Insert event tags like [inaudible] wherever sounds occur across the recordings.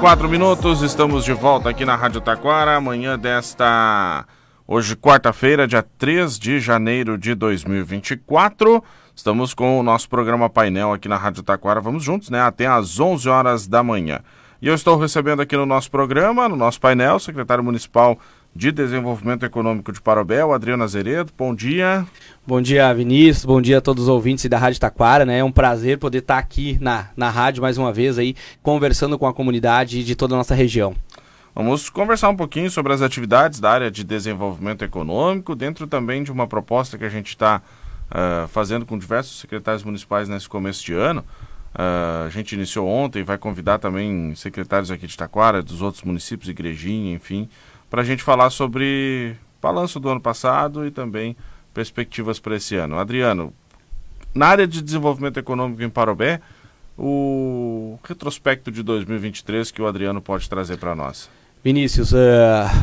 quatro minutos, estamos de volta aqui na Rádio Taquara, amanhã desta... Hoje, quarta-feira, dia 3 de janeiro de 2024. Estamos com o nosso programa painel aqui na Rádio Taquara. Vamos juntos, né? Até às 11 horas da manhã. E eu estou recebendo aqui no nosso programa, no nosso painel, o secretário municipal de Desenvolvimento Econômico de Parobel, Adriano Azeredo. Bom dia. Bom dia, Vinícius. Bom dia a todos os ouvintes da Rádio Taquara, né? É um prazer poder estar aqui na, na rádio mais uma vez aí, conversando com a comunidade de toda a nossa região. Vamos conversar um pouquinho sobre as atividades da área de desenvolvimento econômico, dentro também de uma proposta que a gente está uh, fazendo com diversos secretários municipais nesse começo de ano. Uh, a gente iniciou ontem, vai convidar também secretários aqui de Taquara, dos outros municípios, Igrejinha, enfim, para a gente falar sobre balanço do ano passado e também perspectivas para esse ano. Adriano, na área de desenvolvimento econômico em Parobé, o retrospecto de 2023 que o Adriano pode trazer para nós. Vinícius, uh,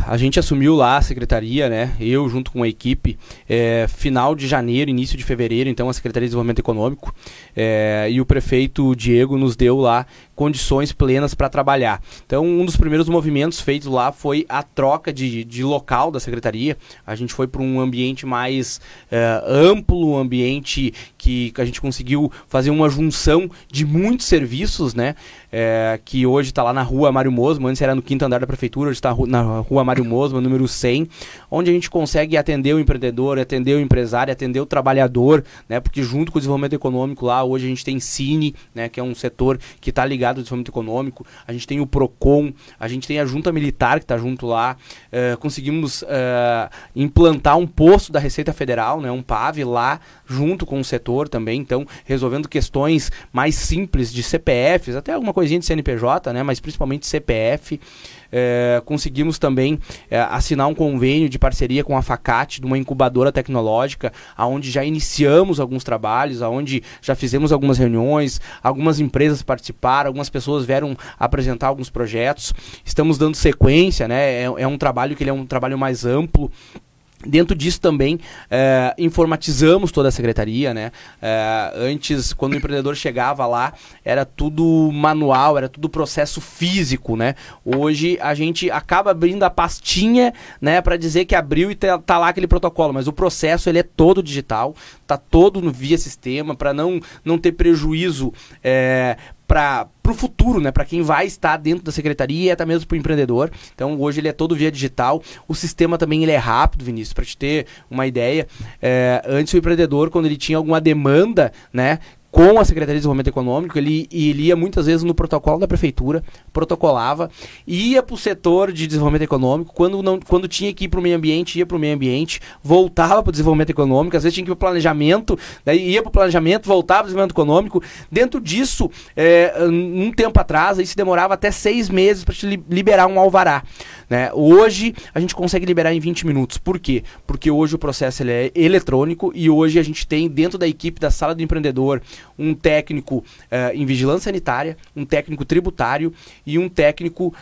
a gente assumiu lá a secretaria, né? Eu junto com a equipe, é, final de janeiro, início de fevereiro, então a Secretaria de Desenvolvimento Econômico é, e o prefeito Diego nos deu lá condições plenas para trabalhar. Então, um dos primeiros movimentos feitos lá foi a troca de, de local da secretaria. A gente foi para um ambiente mais uh, amplo, um ambiente que, a gente conseguiu fazer uma junção de muitos serviços, né? É, que hoje está lá na rua Mário Mosma, antes era no quinto andar da prefeitura, hoje está na rua Mário Mosma, número 100, onde a gente consegue atender o empreendedor, atender o empresário, atender o trabalhador, né? Porque junto com o desenvolvimento econômico lá, hoje a gente tem Cine, né? Que é um setor que está ligado ligado ao desenvolvimento econômico, a gente tem o PROCON, a gente tem a junta militar que está junto lá, uh, conseguimos uh, implantar um posto da Receita Federal, né, um PAV lá, junto com o setor também, então resolvendo questões mais simples de CPFs, até alguma coisinha de CNPJ, né, mas principalmente CPF. É, conseguimos também é, assinar um convênio de parceria com a Facate, de uma incubadora tecnológica, aonde já iniciamos alguns trabalhos, aonde já fizemos algumas reuniões, algumas empresas participaram, algumas pessoas vieram apresentar alguns projetos. Estamos dando sequência, né? É, é um trabalho que ele é um trabalho mais amplo. Dentro disso também é, informatizamos toda a secretaria, né? É, antes, quando o empreendedor chegava lá, era tudo manual, era tudo processo físico, né? Hoje a gente acaba abrindo a pastinha, né, para dizer que abriu e tá, tá, lá aquele protocolo, mas o processo ele é todo digital, tá todo no via sistema para não não ter prejuízo é, para o futuro, né? Para quem vai estar dentro da secretaria e até mesmo para o empreendedor. Então hoje ele é todo via digital. O sistema também ele é rápido, Vinícius, para te ter uma ideia. É, antes o empreendedor, quando ele tinha alguma demanda, né? Com a Secretaria de Desenvolvimento Econômico, ele, ele ia muitas vezes no protocolo da prefeitura, protocolava, ia para o setor de desenvolvimento econômico, quando, não, quando tinha que ir para o meio ambiente, ia para o meio ambiente, voltava para o desenvolvimento econômico, às vezes tinha que ir para o planejamento, daí ia para o planejamento, voltava para o desenvolvimento econômico. Dentro disso, é, um tempo atrás, isso demorava até seis meses para liberar um alvará. Né? Hoje a gente consegue liberar em 20 minutos. Por quê? Porque hoje o processo ele é eletrônico e hoje a gente tem dentro da equipe da sala do empreendedor um técnico uh, em vigilância sanitária, um técnico tributário e um técnico uh,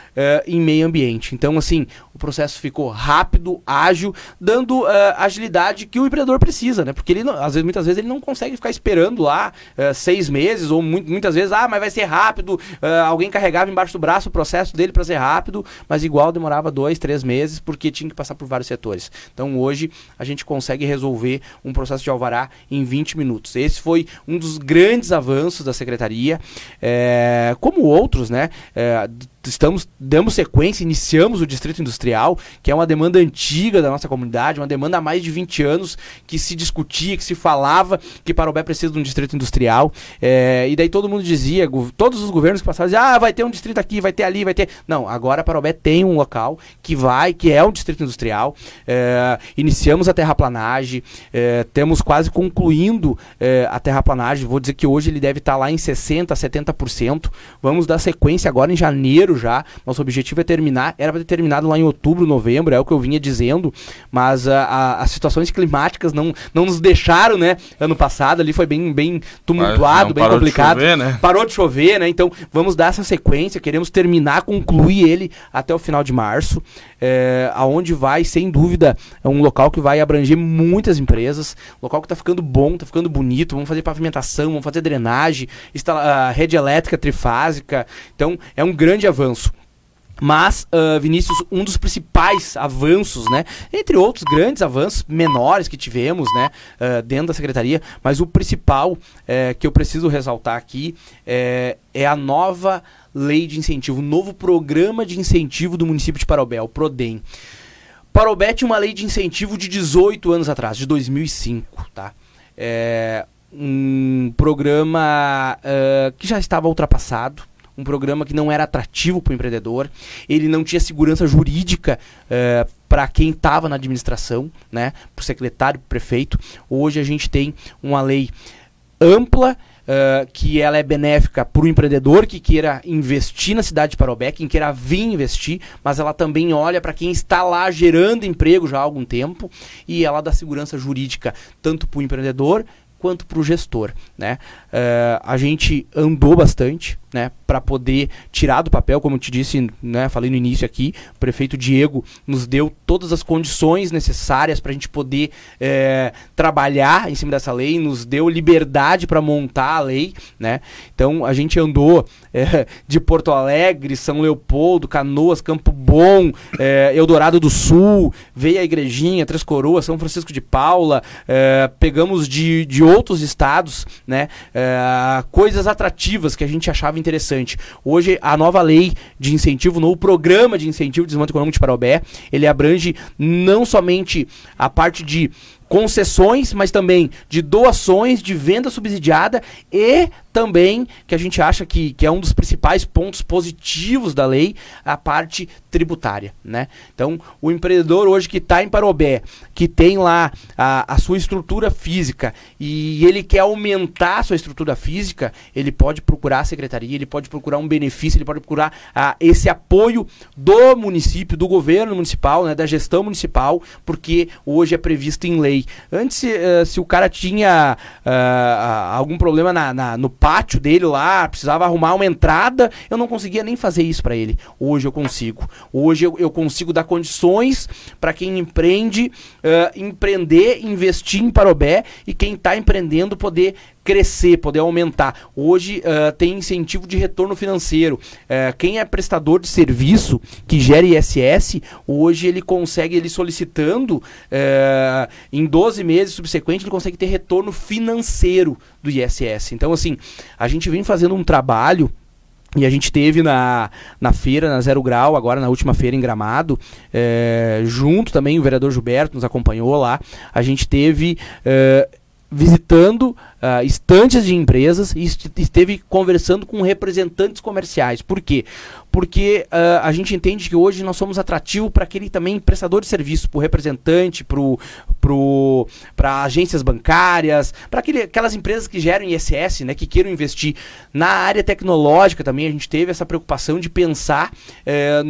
em meio ambiente. Então, assim, o processo ficou rápido, ágil, dando uh, agilidade que o empreendedor precisa, né? Porque ele, não, às vezes, muitas vezes, ele não consegue ficar esperando lá seis meses ou muito, muitas vezes, ah, mas vai ser rápido. alguém carregava embaixo do braço o processo dele para ser rápido, mas igual demorava dois, três meses, porque tinha que passar por vários setores. Então hoje a gente consegue resolver um processo de alvará em 20 minutos. Esse foi um dos grandes avanços da secretaria, é, como outros, né? É, estamos damos sequência, iniciamos o distrito industrial, que é uma demanda antiga da nossa comunidade, uma demanda há mais de 20 anos que se discutia, que se falava que Parobé precisa de um distrito industrial. É, e daí todo mundo dizia, todos os governos que passavam diziam, ah, vai ter um distrito aqui, vai ter ali, vai ter. Não, agora Parobé tem um local que vai, que é um distrito industrial. É, iniciamos a terraplanagem, é, temos quase concluindo é, a terraplanagem. Vou dizer que hoje ele deve estar lá em 60%, 70%. Vamos dar sequência agora em janeiro já. Nosso objetivo é terminar. Era para ter terminado lá em outubro, novembro, é o que eu vinha dizendo. Mas a, a, as situações climáticas não, não nos deixaram, né? Ano passado ali foi bem, bem tumultuado, bem complicado. De chover, né? Parou de chover, né? Então vamos dar essa sequência. Queremos terminar, concluir ele até o final de março. É, aonde vai, sem dúvida, é um local que vai abranger muitas empresas. Local que está ficando bom, está ficando bonito. Vamos fazer pavimentação, vamos fazer drenagem, instala, rede elétrica trifásica. Então é um grande avanço avanço. Mas, uh, Vinícius, um dos principais avanços, né? Entre outros grandes avanços menores que tivemos, né? Uh, dentro da secretaria, mas o principal é, que eu preciso ressaltar aqui é, é, a nova lei de incentivo, o novo programa de incentivo do município de Parobé, o PRODEM. Parobé tinha uma lei de incentivo de 18 anos atrás, de 2005, tá? É um programa uh, que já estava ultrapassado, um programa que não era atrativo para o empreendedor, ele não tinha segurança jurídica uh, eh, para quem estava na administração, né, para o secretário, para o prefeito. Hoje a gente tem uma lei ampla, Uh, que ela é benéfica para o empreendedor que queira investir na cidade de Parobé, quem queira vir investir, mas ela também olha para quem está lá gerando emprego já há algum tempo e ela dá segurança jurídica tanto para o empreendedor quanto para o gestor. Né? Uh, a gente andou bastante, né, para poder tirar do papel, como te disse, né, falei no início aqui, o prefeito Diego nos deu todas as condições necessárias para a gente poder é, trabalhar em cima dessa lei, nos deu liberdade para montar a lei, né? Então a gente andou é, de Porto Alegre, São Leopoldo, Canoas, Campo Bom, é, Eldorado do Sul, veio a Igrejinha, Três Coroas, São Francisco de Paula, pegamos de, de outros estados, né? Coisas atrativas que a gente achava interessante. Hoje, a nova lei de incentivo, no programa de incentivo de desenvolvimento econômico de Parobé, ele abrange não somente a parte de concessões, mas também de doações, de venda subsidiada e também, que a gente acha que, que é um dos principais pontos positivos da lei, a parte tributária. Né? Então, o empreendedor hoje que está em Parobé, que tem lá a, a sua estrutura física e ele quer aumentar a sua estrutura física, ele pode procurar a secretaria, ele pode procurar um benefício, ele pode procurar a, esse apoio do município, do governo municipal, né, da gestão municipal, porque hoje é previsto em lei. Antes, uh, se o cara tinha uh, algum problema na, na, no pátio dele lá, precisava arrumar uma entrada, eu não conseguia nem fazer isso para ele. Hoje eu consigo. Hoje eu, eu consigo dar condições para quem empreende, uh, empreender, investir em Parobé e quem está empreendendo poder crescer, poder aumentar. Hoje uh, tem incentivo de retorno financeiro. Uh, quem é prestador de serviço que gera ISS, hoje ele consegue, ele solicitando uh, em 12 meses subsequentes, ele consegue ter retorno financeiro do ISS. Então, assim, a gente vem fazendo um trabalho. E a gente teve na, na feira, na Zero Grau, agora na última feira em Gramado, é, junto também o vereador Gilberto nos acompanhou lá. A gente teve é, visitando uh, estantes de empresas e esteve conversando com representantes comerciais. Por quê? Porque uh, a gente entende que hoje nós somos atrativos para aquele também prestador de serviço, para o representante, para pro, agências bancárias, para aquelas empresas que geram ISS, né, que queiram investir. Na área tecnológica também a gente teve essa preocupação de pensar eh,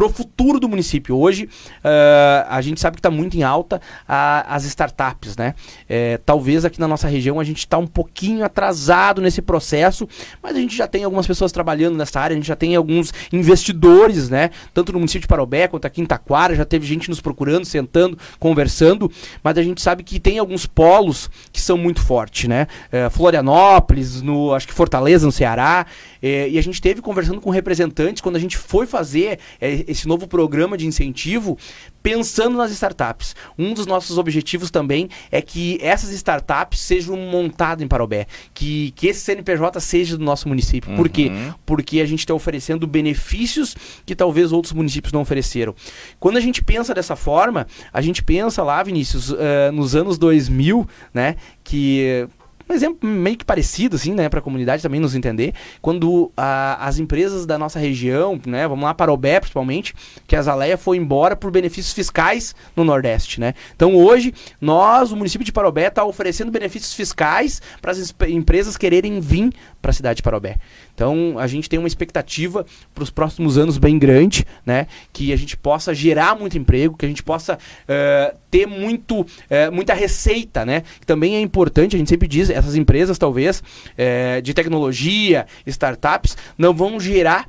para o futuro do município. Hoje uh, a gente sabe que está muito em alta a, as startups. Né? É, talvez aqui na nossa região a gente está um pouquinho atrasado nesse processo, mas a gente já tem algumas pessoas trabalhando nessa área, a gente já tem alguns investidores, né? Tanto no município de Parobé quanto aqui em Taquara, já teve gente nos procurando, sentando, conversando, mas a gente sabe que tem alguns polos que são muito fortes, né? É, Florianópolis, no, acho que Fortaleza, no Ceará, é, e a gente teve conversando com representantes quando a gente foi fazer é, esse novo programa de incentivo, pensando nas startups. Um dos nossos objetivos também é que essas startups sejam montadas em Parobé, que, que esse CNPJ seja do nosso município. Uhum. Por quê? Uhum. Porque a gente está oferecendo benefícios que talvez outros municípios não ofereceram. Quando a gente pensa dessa forma, a gente pensa lá, Vinícius, uh, nos anos 2000, né, que um exemplo meio que parecido, assim, né, para a comunidade também nos entender, quando a, as empresas da nossa região, né, vamos lá, BE principalmente, que a Zaleia foi embora por benefícios fiscais no Nordeste, né. Então hoje, nós, o município de Parobé, está oferecendo benefícios fiscais para as empresas quererem vir para a cidade de Parobé. Então a gente tem uma expectativa para os próximos anos bem grande, né, que a gente possa gerar muito emprego, que a gente possa uh, ter muito, uh, muita receita, né, também é importante, a gente sempre diz, essas empresas talvez uh, de tecnologia, startups, não vão gerar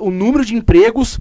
o número de empregos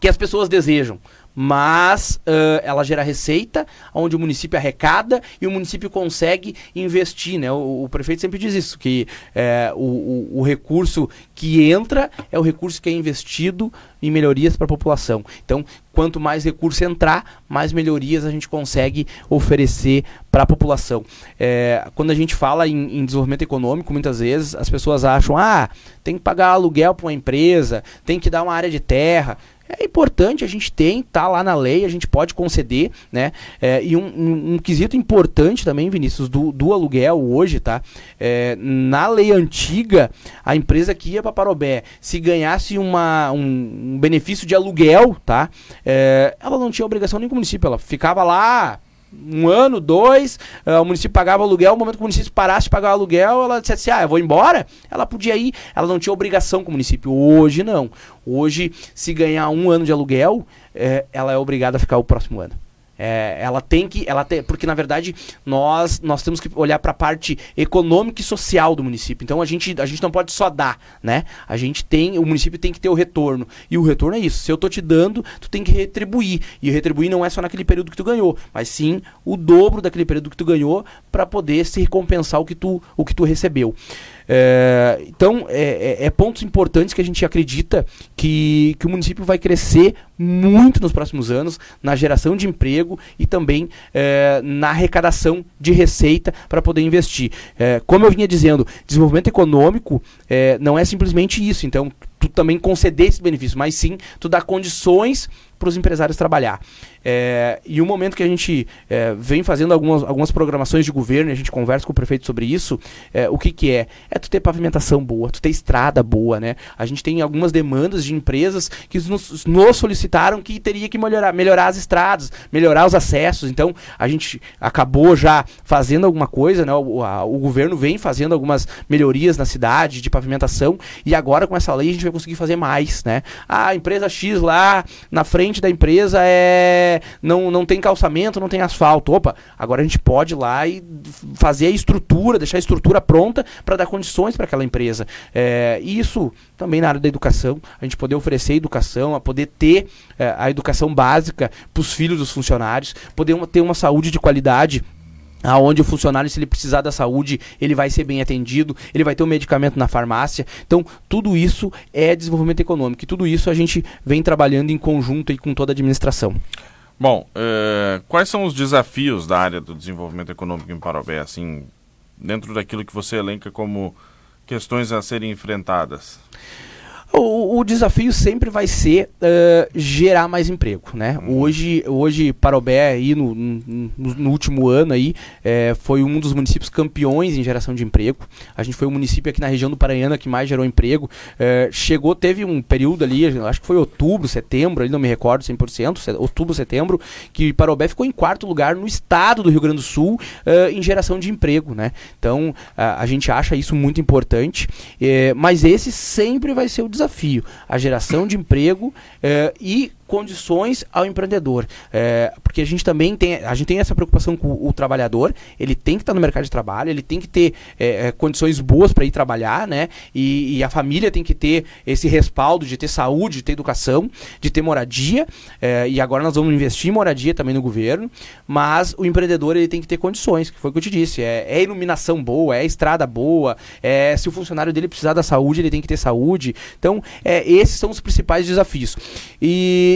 que as pessoas desejam mas uh, ela gera receita, onde o município arrecada e o município consegue investir. Né? O, o prefeito sempre diz isso, que é, o, o, o, recurso que entra é o recurso que é investido em melhorias para a população. Então, quanto mais recurso entrar, mais melhorias a gente consegue oferecer para a população. É, quando a gente fala em, em, desenvolvimento econômico, muitas vezes as pessoas acham, ah, tem que pagar aluguel para uma empresa, tem que dar uma área de terra é importante, a gente tem, tá lá na lei, a gente pode conceder, né? É, e um, um, um, quesito importante também, Vinícius, do, do aluguel hoje, tá? É, na lei antiga, a empresa que ia para Parobé, se ganhasse uma, um, um benefício de aluguel, tá? É, ela não tinha obrigação nem com o município, ela ficava lá um ano, dois, uh, o município pagava aluguel, no momento que o município parasse de pagar o aluguel, ela disse assim, ah, eu vou embora, ela podia ir, ela não tinha obrigação com o município. Hoje não. Hoje, se ganhar um ano de aluguel, é, ela é obrigada a ficar o próximo ano. É, ela tem que, ela tem, porque na verdade nós nós temos que olhar para a parte econômica e social do município. Então a gente a gente não pode só dar, né? A gente tem, o município tem que ter o retorno e o retorno é isso. Se eu tô te dando, tu tem que retribuir e retribuir não é só naquele período que tu ganhou, mas sim o dobro daquele período que tu ganhou para poder se recompensar o que tu o que tu recebeu. É, então, é, é, é, pontos importantes que a gente acredita que, que o município vai crescer muito nos próximos anos na geração de emprego e também é, na arrecadação de receita para poder investir. É, como eu vinha dizendo, desenvolvimento econômico é, não é simplesmente isso. Então, tu também conceder esse benefício, mas sim tu dar condições para os empresários trabalhar. É, e o momento que a gente é, vem fazendo algumas, algumas programações de governo, a gente conversa com o prefeito sobre isso, é, o que, que é? É tu ter pavimentação boa, tu ter estrada boa, né? A gente tem algumas demandas de empresas que nos, nos solicitaram que teria que melhorar, melhorar as estradas, melhorar os acessos. Então, a gente acabou já fazendo alguma coisa, né? O, a, o governo vem fazendo algumas melhorias na cidade de pavimentação e agora com essa lei a gente vai conseguir fazer mais, né? A empresa X lá na frente da empresa é não, não tem calçamento, não tem asfalto. Opa, agora a gente pode ir lá e fazer a estrutura, deixar a estrutura pronta para dar condições para aquela empresa. É, e isso também na área da educação, a gente poder oferecer educação, a poder ter é, a educação básica para os filhos dos funcionários, poder uma, ter uma saúde de qualidade aonde o funcionário, se ele precisar da saúde, ele vai ser bem atendido, ele vai ter o um medicamento na farmácia. Então, tudo isso é desenvolvimento econômico e tudo isso a gente vem trabalhando em conjunto aí com toda a administração. Bom, uh, quais são os desafios da área do desenvolvimento econômico em Parobé, assim, dentro daquilo que você elenca como questões a serem enfrentadas? O, o, desafio sempre vai ser uh, gerar mais emprego, né? Uhum. Hoje, hoje Parobé aí no, no, no último ano aí é, foi um dos municípios campeões em geração de emprego. A gente foi o município aqui na região do Paranhana que mais gerou emprego. É, chegou, teve um período ali, acho que foi outubro, setembro, ali não me recordo 100%, outubro, setembro, que Parobé ficou em quarto lugar no estado do Rio Grande do Sul uh, em geração de emprego, né? Então a, a gente acha isso muito importante, mas esse sempre vai ser o desafio desafio, a geração de emprego eh, e condições ao empreendedor. É, porque a gente também tem, a gente tem essa preocupação com o, o trabalhador, ele tem que estar no mercado de trabalho, ele tem que ter é, é, condições boas para ir trabalhar, né? E, e, a família tem que ter esse respaldo de ter saúde, de ter educação, de ter moradia. É, e agora nós vamos investir em moradia também no governo, mas o empreendedor ele tem que ter condições, que foi o que eu te disse. É, é iluminação boa, é estrada boa, é, se o funcionário dele precisar da saúde, ele tem que ter saúde. Então, é, esses são os principais desafios.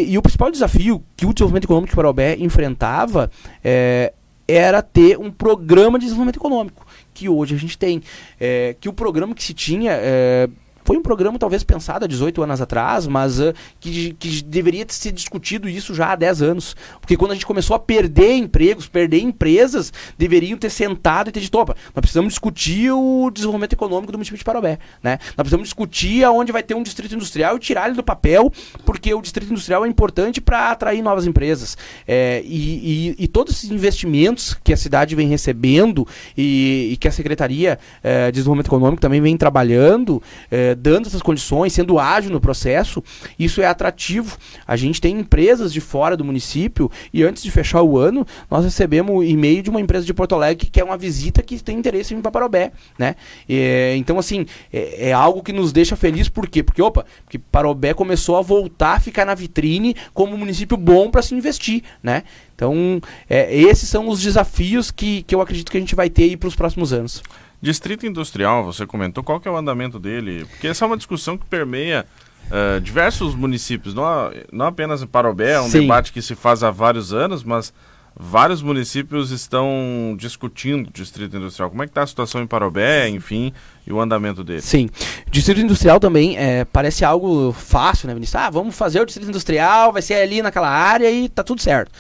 E o principal desafio que o desenvolvimento econômico de Parobé enfrentava é, era ter um programa de desenvolvimento econômico, que hoje a gente tem. É, que o programa que se tinha é, foi um programa talvez pensado há 18 anos atrás, mas uh, que, que deveria ter sido discutido isso já há 10 anos. Porque quando a gente começou a perder empregos, perder empresas, deveriam ter sentado e ter dito, opa, nós precisamos discutir o desenvolvimento econômico do município de Parobé. Né? Nós precisamos discutir aonde vai ter um distrito industrial e tirar ele do papel, porque o distrito industrial é importante para atrair novas empresas. É, e, e, e, todos esses investimentos que a cidade vem recebendo e, e que a Secretaria é, de Desenvolvimento Econômico também vem trabalhando, é, dando essas condições, sendo ágil no processo, isso é atrativo. A gente tem empresas de fora do município e antes de fechar o ano, nós recebemos e-mail de uma empresa de Porto Alegre que quer uma visita que tem interesse em vir para Parobé, né? É, então, assim, é, é, algo que nos deixa feliz, por quê? Porque, opa, porque Parobé começou a voltar a ficar na vitrine como um município bom para se investir, né? Então, é, esses são os desafios que, que eu acredito que a gente vai ter para os próximos anos. Distrito Industrial, você comentou, qual que é o andamento dele? Porque essa é uma discussão que permeia uh, diversos municípios, não, não apenas em Parobé, é um Sim. debate que se faz há vários anos, mas vários municípios estão discutindo o Distrito Industrial. Como é que está a situação em Parobé, enfim, e o andamento dele? Sim. Distrito Industrial também é, parece algo fácil, né, Vinícius? Ah, vamos fazer o Distrito Industrial, vai ser ali naquela área e tá tudo certo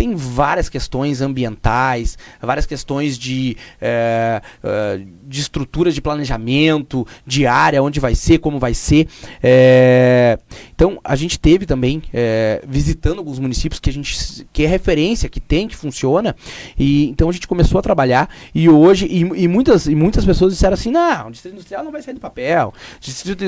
tem várias questões ambientais, várias questões de, é, de estruturas de planejamento, de área, onde vai ser, como vai ser. É, então, a gente teve também, é, visitando alguns municípios que a gente que é referência, que tem, que funciona, e então a gente começou a trabalhar, e hoje, e, e muitas, e muitas pessoas disseram assim, não, o Distrito Industrial não vai sair do papel.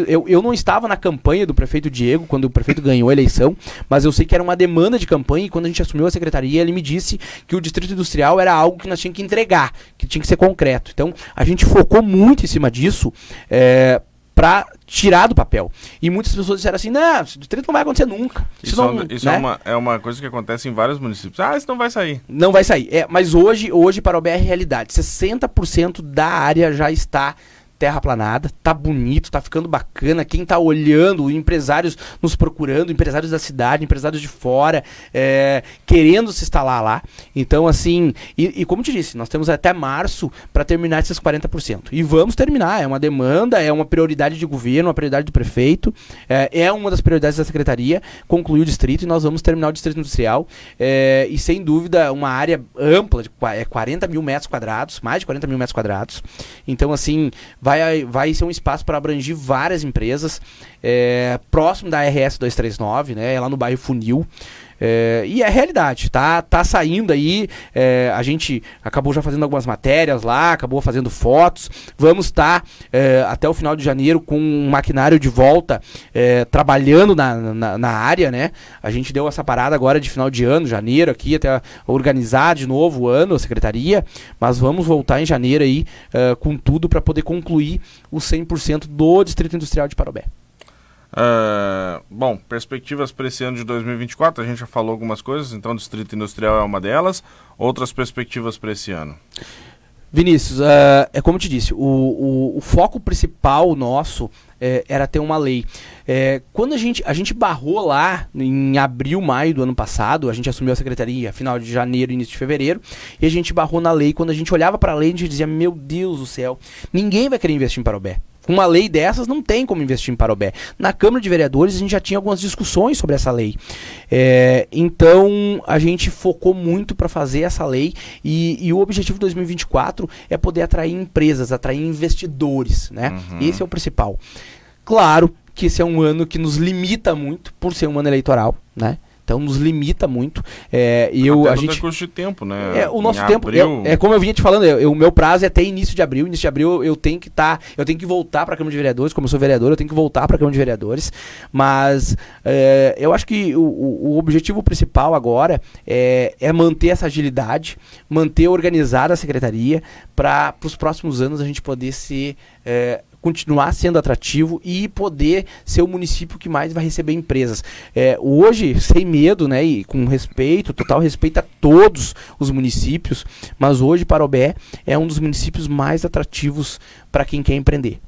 Eu, eu não estava na campanha do prefeito Diego, quando o prefeito ganhou a eleição, mas eu sei que era uma demanda de campanha, e quando a gente assumiu a secretaria, secretaria, ele me disse que o distrito industrial era algo que nós tínhamos que entregar, que tinha que ser concreto. Então, a gente focou muito em cima disso. É, para tirar do papel. E muitas pessoas disseram assim: não, o distrito não vai acontecer nunca. Isso, isso, não, isso é né? é, uma, é uma coisa que acontece em vários municípios. Ah, isso não vai sair. Não vai sair. É, mas hoje, hoje para o BR é realidade. 60% da área já está terraplanada, tá bonito, tá ficando bacana. Quem tá olhando, empresários nos procurando, empresários da cidade, empresários de fora, é, querendo se instalar lá. Então, assim, e, e, como te disse, nós temos até março para terminar esses 40%. E vamos terminar, é uma demanda, é uma prioridade de governo, uma prioridade do prefeito, é, é uma das prioridades da secretaria, concluir o distrito e nós vamos terminar o distrito industrial. É, e sem dúvida, uma área ampla, de é 40 mil metros quadrados, mais de 40 mil metros quadrados. Então, assim, vai vai, vai ser um espaço para abranger várias empresas, é, próximo da RS 239, né, lá no bairro Funil. É, e é realidade, tá, tá saindo aí. É, a gente acabou já fazendo algumas matérias lá, acabou fazendo fotos. Vamos estar tá, é, até o final de janeiro com um maquinário de volta é, trabalhando na, na, na, área, né? A gente deu essa parada agora de final de ano, janeiro, aqui, até organizar de novo o ano, a secretaria. Mas vamos voltar em janeiro aí é, com tudo para poder concluir o 100% do Distrito Industrial de Parobé. Uh, bom, perspectivas para esse ano de 2024, a gente já falou algumas coisas, então Distrito Industrial é uma delas. Outras perspectivas para esse ano? Vinícius, uh, é como eu te disse, o, o, o foco principal nosso é, era ter uma lei. É, quando a gente, a gente barrou lá em abril, maio do ano passado, a gente assumiu a secretaria final de janeiro, início de fevereiro, e a gente barrou na lei. Quando a gente olhava para a lei, a gente dizia: Meu Deus do céu, ninguém vai querer investir em Parobé. Com uma lei dessas, não tem como investir em Parobé. Na Câmara de Vereadores, a gente já tinha algumas discussões sobre essa lei. É, então, a gente focou muito para fazer essa lei e, e, o objetivo de 2024 é poder atrair empresas, atrair investidores. Né? Uhum. Esse é o principal. Claro que esse é um ano que nos limita muito, por ser um ano eleitoral. Né? Então nos limita muito. É, e eu, a gente custo de tempo, né? É, o nosso em tempo abril... é, é, como eu vinha te falando, eu, o meu prazo é até início de abril. Início de abril eu tenho que estar, tá, eu tenho que voltar para a Câmara de Vereadores, como eu sou vereador, eu tenho que voltar para a Câmara de Vereadores. Mas é, eu acho que o, o, objetivo principal agora é, é manter essa agilidade, manter organizada a secretaria para os próximos anos a gente poder ser é, continuar sendo atrativo e poder ser o município que mais vai receber empresas. É, hoje, sem medo, né, e com respeito, total respeito a todos os municípios, mas hoje Parobé é um dos municípios mais atrativos para quem quer empreender.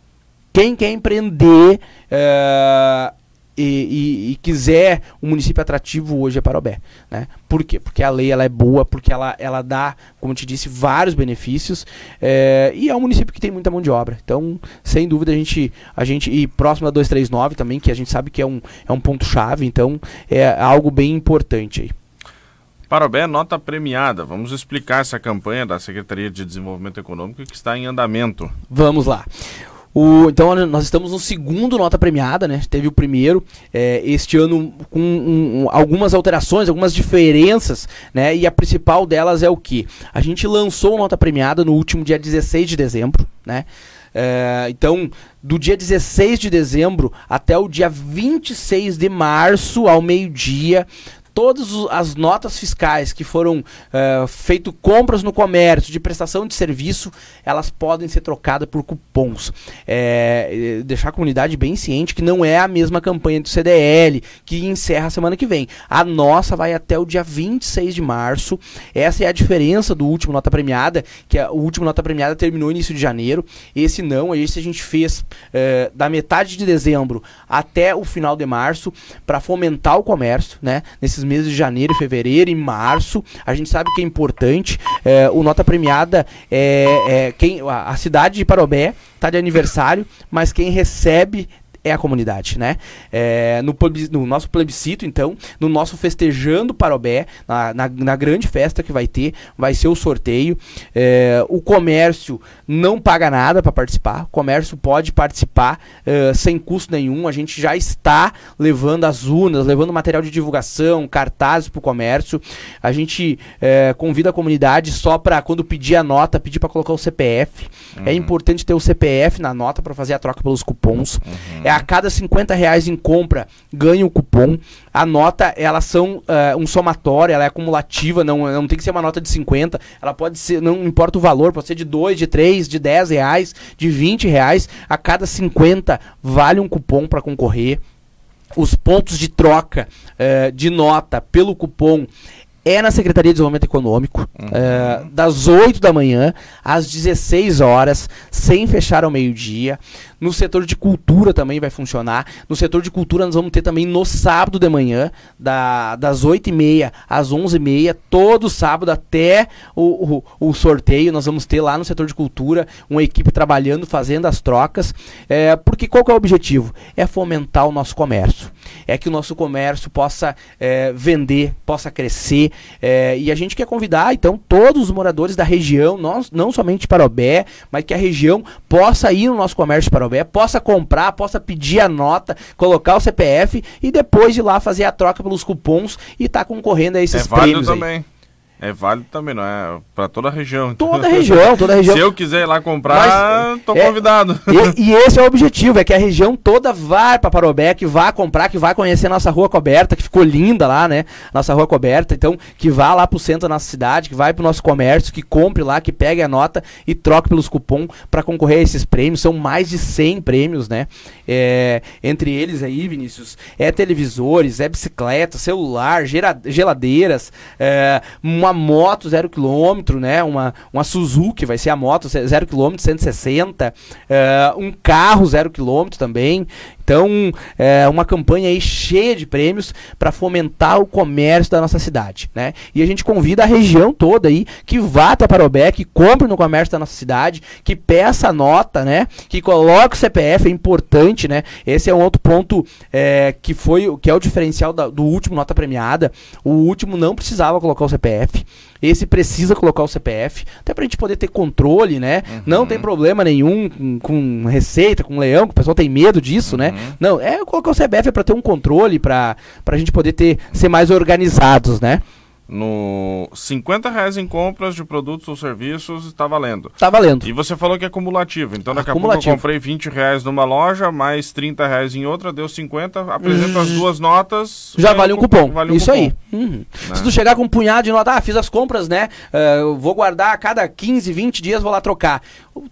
Quem quer empreender é, e, e, e, quiser um município atrativo hoje é Parobé. Né? Por quê? Porque a lei ela é boa, porque ela, ela dá, como eu te disse, vários benefícios é, e é um município que tem muita mão de obra. Então, sem dúvida, a gente, a gente e próximo da 239 também, que a gente sabe que é um, é um ponto-chave, então é algo bem importante aí. Parobé, nota premiada. Vamos explicar essa campanha da Secretaria de Desenvolvimento Econômico que está em andamento. Vamos lá. O, então nós estamos no segundo nota premiada, né? Teve o primeiro, é, este ano com um, um, algumas alterações, algumas diferenças, né? E a principal delas é o que? A gente lançou nota premiada no último dia 16 de dezembro, né? É, então, do dia 16 de dezembro até o dia 26 de março, ao meio-dia, todas as notas fiscais que foram uh, feito compras no comércio de prestação de serviço, elas podem ser trocadas por cupons. É, deixar a comunidade bem ciente que não é a mesma campanha do CDL que encerra a semana que vem. A nossa vai até o dia 26 de março. Essa é a diferença do último nota premiada, que a, o último nota premiada terminou no início de janeiro. Esse não, esse a gente fez uh, da metade de dezembro até o final de março para fomentar o comércio, né? Nesses meses de janeiro, fevereiro e março. A gente sabe que é importante. É, o Nota Premiada é, é quem a, a cidade de Parobé está de aniversário, mas quem recebe é a comunidade, né? É, no, no, nosso plebiscito, então, no nosso festejando Parobé, na, na, na, grande festa que vai ter, vai ser o sorteio. É, o comércio não paga nada para participar, o comércio pode participar sem custo nenhum. A gente já está levando as urnas, levando material de divulgação, cartazes para o comércio. A gente convida a comunidade só para, quando pedir a nota, pedir para colocar o CPF. É uhum. É importante ter o CPF na nota para fazer a troca pelos cupons. Uhum. É a cada 50 reais em compra ganha o cupom. A nota, elas são uh, um somatório, ela é acumulativa, não, não tem que ser uma nota de 50. Ela pode ser, não importa o valor, pode ser de 2, de 3, de 10 reais, de 20 reais. A cada 50 vale um cupom para concorrer. Os pontos de troca uh, de nota pelo cupom é na Secretaria de Desenvolvimento Econômico, uhum. é, das 8 da manhã às 16 horas, sem fechar ao meio-dia. No setor de cultura também vai funcionar. No setor de cultura nós vamos ter também no sábado de manhã, da, das 8h30 às 11h30, todo sábado até o, o, o, sorteio. Nós vamos ter lá no setor de cultura uma equipe trabalhando, fazendo as trocas. É, porque qual é o objetivo? É fomentar o nosso comércio. É que o nosso comércio possa é, vender, possa crescer. É, e a gente quer convidar, então, todos os moradores da região, nós, não somente para Obé, mas que a região possa ir no nosso comércio para Obé possa comprar, possa pedir a nota, colocar o CPF e depois de lá fazer a troca pelos cupons e tá concorrendo a esses é prêmios. Também. Aí. É válido também, não é? Para toda a região. Toda a região, toda a região. Se eu quiser ir lá comprar, tô é, convidado. E, [laughs] e, esse é o objetivo, é que a região toda vá para Parobé, que vá comprar, que vá conhecer nossa rua coberta, que ficou linda lá, né? Nossa rua coberta. Então, que vá lá pro centro da nossa cidade, que vai pro nosso comércio, que compre lá, que pegue a nota e troque pelos cupons para concorrer a esses prêmios. São mais de 100 prêmios, né? É, entre eles aí, Vinícius, é televisores, é bicicleta, celular, geladeiras, é, uma moto zero quilômetro, né? Uma, uma Suzuki vai ser a moto zero quilômetro, 160. Uh, um carro zero quilômetro também. Então, é uma campanha aí cheia de prêmios para fomentar o comércio da nossa cidade, né? E a gente convida a região toda aí que vá até Parobé, que compre no comércio da nossa cidade, que peça a nota, né? Que coloque o CPF, é importante, né? Esse é um outro ponto é, que foi que é o diferencial da, do último nota premiada. O último não precisava colocar o CPF. Esse precisa colocar o CPF, até pra gente poder ter controle, né? Uhum. Não tem problema nenhum com, com, receita, com leão, que o pessoal tem medo disso, né? uhum. né? Não, é colocar o CPF é pra ter um controle, pra, pra gente poder ter, ser mais organizados, né? No 50 reais em compras de produtos ou serviços está valendo. Está valendo. E você falou que é cumulativo. Então daqui acumulativo. a pouco eu comprei 20 reais numa loja, mais 30 reais em outra, deu 50, apresenta as duas notas. Já vale um cupom. Vale um Isso cupom. aí. Uhum. Né? Se tu chegar com um punhado de nota, ah, fiz as compras, né? Uh, vou guardar a cada 15, 20 dias, vou lá trocar.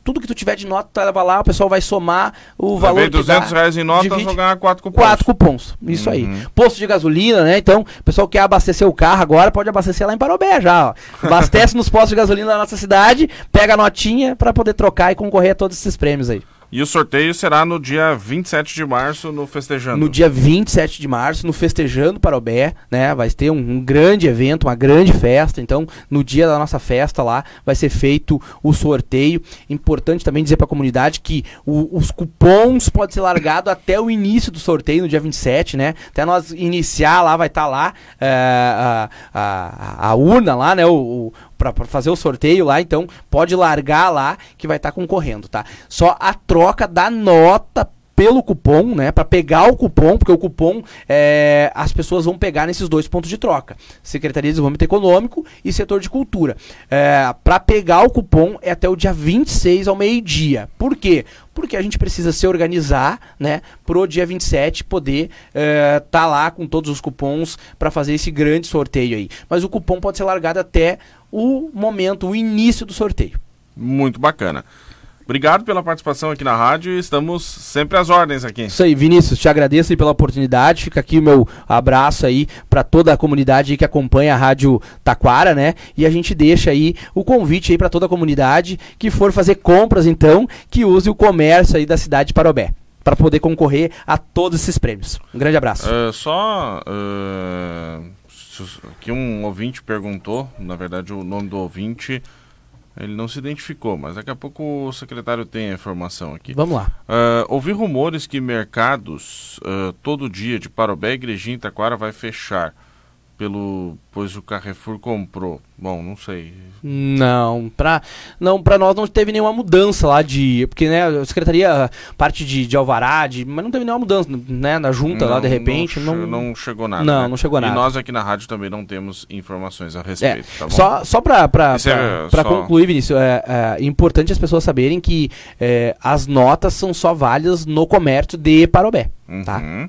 Tudo que tu tiver de nota, tu leva lá, o pessoal vai somar o valor. Levei 200 dá, reais em nota, vou ganhar 4 cupons. 4 cupons. Isso uhum. aí. Posto de gasolina, né? Então, o pessoal quer abastecer o carro agora, pode pode abastecer lá em Parobé já, ó. Abastece nos postos de gasolina da nossa cidade, pega a notinha para poder trocar e concorrer a todos esses prêmios aí. E o sorteio será no dia 27 de março no Festejando. No dia 27 de março, no Festejando Parobé, né? Vai ter um, um, grande evento, uma grande festa. Então, no dia da nossa festa lá, vai ser feito o sorteio. Importante também dizer para a comunidade que o, os cupons podem ser largados [coughs] até o início do sorteio, no dia 27, né? Até nós iniciar lá, vai estar tá lá é, a, a, a, urna lá, né? O, para fazer o sorteio lá, então pode largar lá que vai estar tá concorrendo, tá? Só a troca da nota pelo cupom, né, para pegar o cupom, porque o cupom é, as pessoas vão pegar nesses dois pontos de troca, Secretaria de Desenvolvimento Econômico e Setor de Cultura. É, para pegar o cupom é até o dia 26 ao meio-dia. Por quê? Porque a gente precisa se organizar, né, pro dia 27 poder estar é, tá lá com todos os cupons para fazer esse grande sorteio aí. Mas o cupom pode ser largado até o momento, o início do sorteio. Muito bacana. Obrigado pela participação aqui na rádio e estamos sempre às ordens aqui. Isso aí, Vinícius, te agradeço pela oportunidade. Fica aqui o meu abraço aí para toda a comunidade que acompanha a Rádio Taquara, né? E a gente deixa aí o convite aí para toda a comunidade que for fazer compras então, que use o comércio aí da cidade de Parobé para poder concorrer a todos esses prêmios. Um grande abraço. Uh, só uh, que um ouvinte perguntou, na verdade o nome do ouvinte ele não se identificou, mas daqui a pouco o secretário tem a informação aqui. Vamos lá. Uh, ouvi rumores que mercados uh, todo dia de Parobé, Igrejinha e Taquara vai fechar pelo pois o Carrefour comprou. Bom, não sei. Não, para não para nós não teve nenhuma mudança lá de, porque né, a secretaria parte de, de alvará, de, mas não teve nenhuma mudança, né, na junta não, lá de repente, não, não, não chegou nada. Não, né? não chegou nada. E nós aqui na rádio também não temos informações a respeito, é, tá bom? Só só para para é, só... concluir, Vinícius, é, é, importante as pessoas saberem que é, as notas são só válidas no comércio de Parobé, tá? uhum. tá?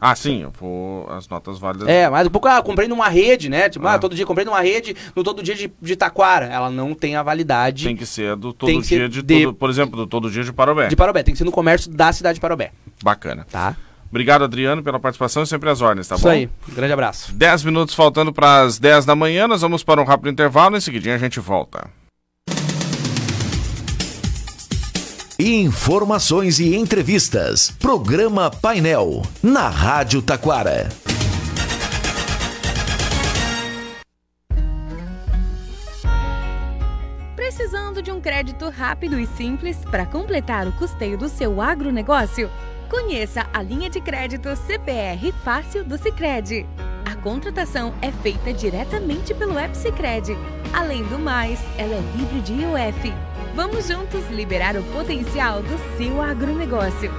Ah, sim, eu vou as notas válidas. É, mas um pouco, ah, comprei numa rede, né? Tipo, ah, ah todo dia comprei numa rede, no todo dia de, de Taquara. Ela não tem a validade. Tem que ser do todo dia de, de, todo, por exemplo, do todo dia de Parobé. De Parobé, tem que ser no comércio da cidade de Parobé. Bacana. Tá. Obrigado, Adriano, pela participação e sempre às ordens, tá Isso bom? Isso aí, um grande abraço. 10 minutos faltando para as 10 da manhã, nós vamos para um rápido intervalo, em seguidinho a gente volta. Informações e entrevistas. Programa Painel. Na Rádio Taquara. Precisando de um crédito rápido e simples para completar o custeio do seu agronegócio? Conheça a linha de crédito CPR Fácil do Sicredi. A contratação é feita diretamente pelo App Sicredi. Além do mais, ela é livre de IOF Vamos juntos liberar o potencial do seu agronegócio.